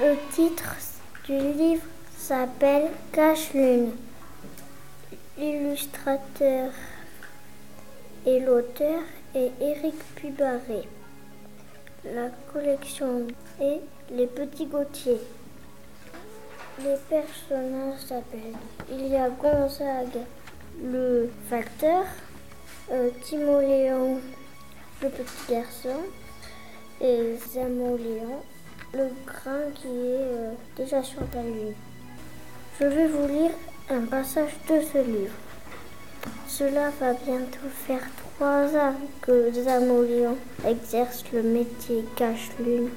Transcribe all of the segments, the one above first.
Le titre du livre s'appelle Cache-Lune. L'illustrateur et l'auteur est Éric Pubaré. La collection est Les Petits Gautiers. Les personnages s'appellent il y a Gonzague, le facteur, euh, Timoléon, le petit garçon, et Zamoléon, le grain qui est euh, déjà sur la lune. Je vais vous lire un passage de ce livre. Cela va bientôt faire trois ans que Zamoléon exerce le métier cache-lune.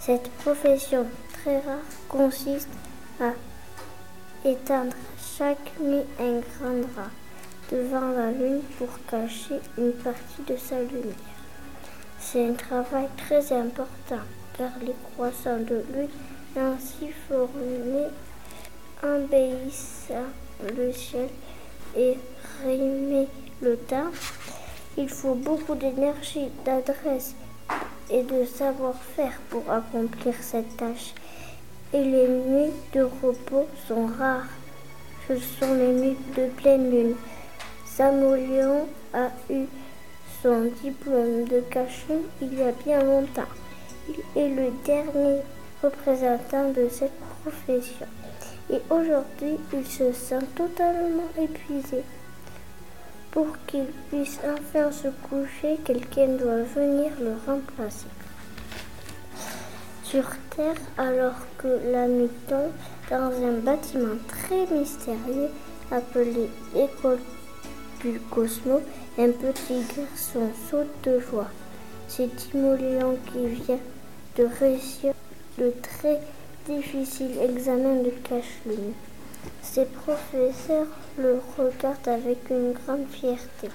Cette profession très rare consiste à éteindre chaque nuit un grand drap devant la lune pour cacher une partie de sa lumière. C'est un travail très important car les croissants de lune ainsi formés embellissent le ciel et rimer le temps. Il faut beaucoup d'énergie, d'adresse et de savoir-faire pour accomplir cette tâche. Et les nuits de repos sont rares. Ce sont les nuits de pleine lune. Samoléon a eu son diplôme de cachet il y a bien longtemps. Il est le dernier représentant de cette profession. Et aujourd'hui, il se sent totalement épuisé. Pour qu'il puisse enfin se coucher, quelqu'un doit venir le remplacer. Sur Terre, alors que tombe, dans un bâtiment très mystérieux appelé École du Cosmos, un petit garçon saute de joie. C'est Timoléon qui vient de réussir le très difficile examen de cache-lune. Ses professeurs le regardent avec une grande fierté.